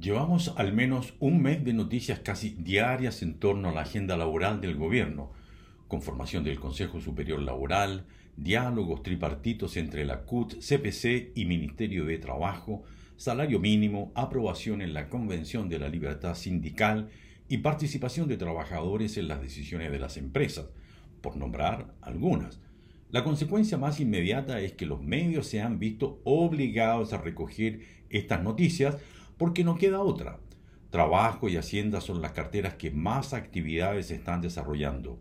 Llevamos al menos un mes de noticias casi diarias en torno a la agenda laboral del gobierno, conformación del Consejo Superior Laboral, diálogos tripartitos entre la CUT, CPC y Ministerio de Trabajo, salario mínimo, aprobación en la Convención de la Libertad Sindical y participación de trabajadores en las decisiones de las empresas, por nombrar algunas. La consecuencia más inmediata es que los medios se han visto obligados a recoger estas noticias porque no queda otra. Trabajo y Hacienda son las carteras que más actividades están desarrollando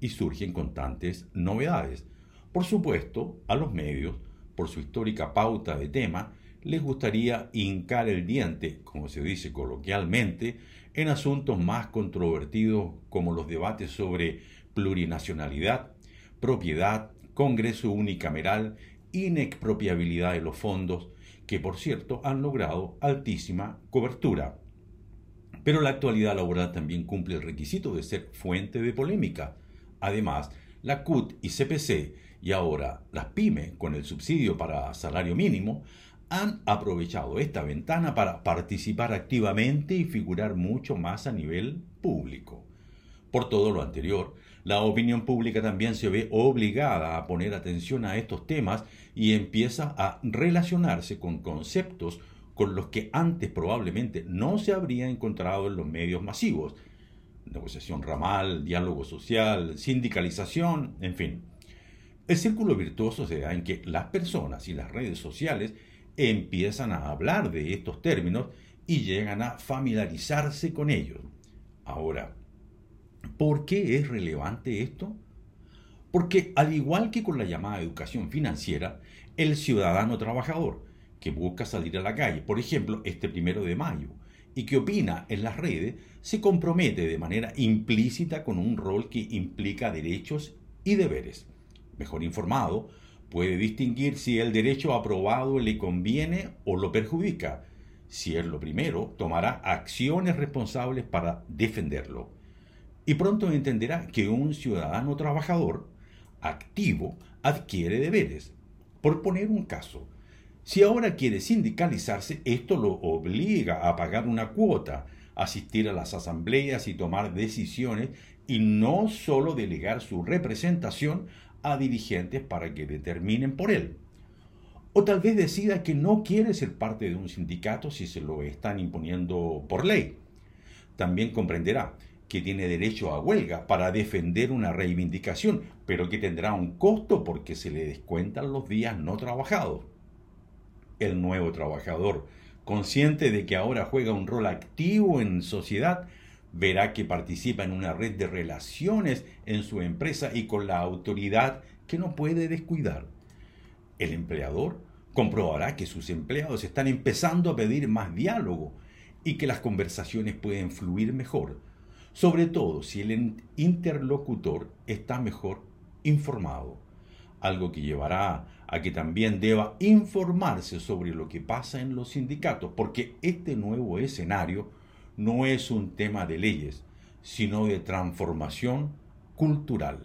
y surgen constantes novedades. Por supuesto, a los medios, por su histórica pauta de tema, les gustaría hincar el diente, como se dice coloquialmente, en asuntos más controvertidos como los debates sobre plurinacionalidad, propiedad, Congreso unicameral, inexpropiabilidad de los fondos, que por cierto han logrado altísima cobertura. Pero la actualidad laboral también cumple el requisito de ser fuente de polémica. Además, la CUT y CPC y ahora las pymes con el subsidio para salario mínimo han aprovechado esta ventana para participar activamente y figurar mucho más a nivel público. Por todo lo anterior, la opinión pública también se ve obligada a poner atención a estos temas y empieza a relacionarse con conceptos con los que antes probablemente no se habría encontrado en los medios masivos. Negociación ramal, diálogo social, sindicalización, en fin. El círculo virtuoso se da en que las personas y las redes sociales empiezan a hablar de estos términos y llegan a familiarizarse con ellos. Ahora, ¿Por qué es relevante esto? Porque al igual que con la llamada educación financiera, el ciudadano trabajador que busca salir a la calle, por ejemplo, este primero de mayo, y que opina en las redes, se compromete de manera implícita con un rol que implica derechos y deberes. Mejor informado, puede distinguir si el derecho aprobado le conviene o lo perjudica. Si es lo primero, tomará acciones responsables para defenderlo y pronto entenderá que un ciudadano trabajador activo adquiere deberes. Por poner un caso, si ahora quiere sindicalizarse, esto lo obliga a pagar una cuota, asistir a las asambleas y tomar decisiones y no solo delegar su representación a dirigentes para que determinen por él. O tal vez decida que no quiere ser parte de un sindicato si se lo están imponiendo por ley. También comprenderá que tiene derecho a huelga para defender una reivindicación, pero que tendrá un costo porque se le descuentan los días no trabajados. El nuevo trabajador, consciente de que ahora juega un rol activo en sociedad, verá que participa en una red de relaciones en su empresa y con la autoridad que no puede descuidar. El empleador comprobará que sus empleados están empezando a pedir más diálogo y que las conversaciones pueden fluir mejor sobre todo si el interlocutor está mejor informado, algo que llevará a que también deba informarse sobre lo que pasa en los sindicatos, porque este nuevo escenario no es un tema de leyes, sino de transformación cultural.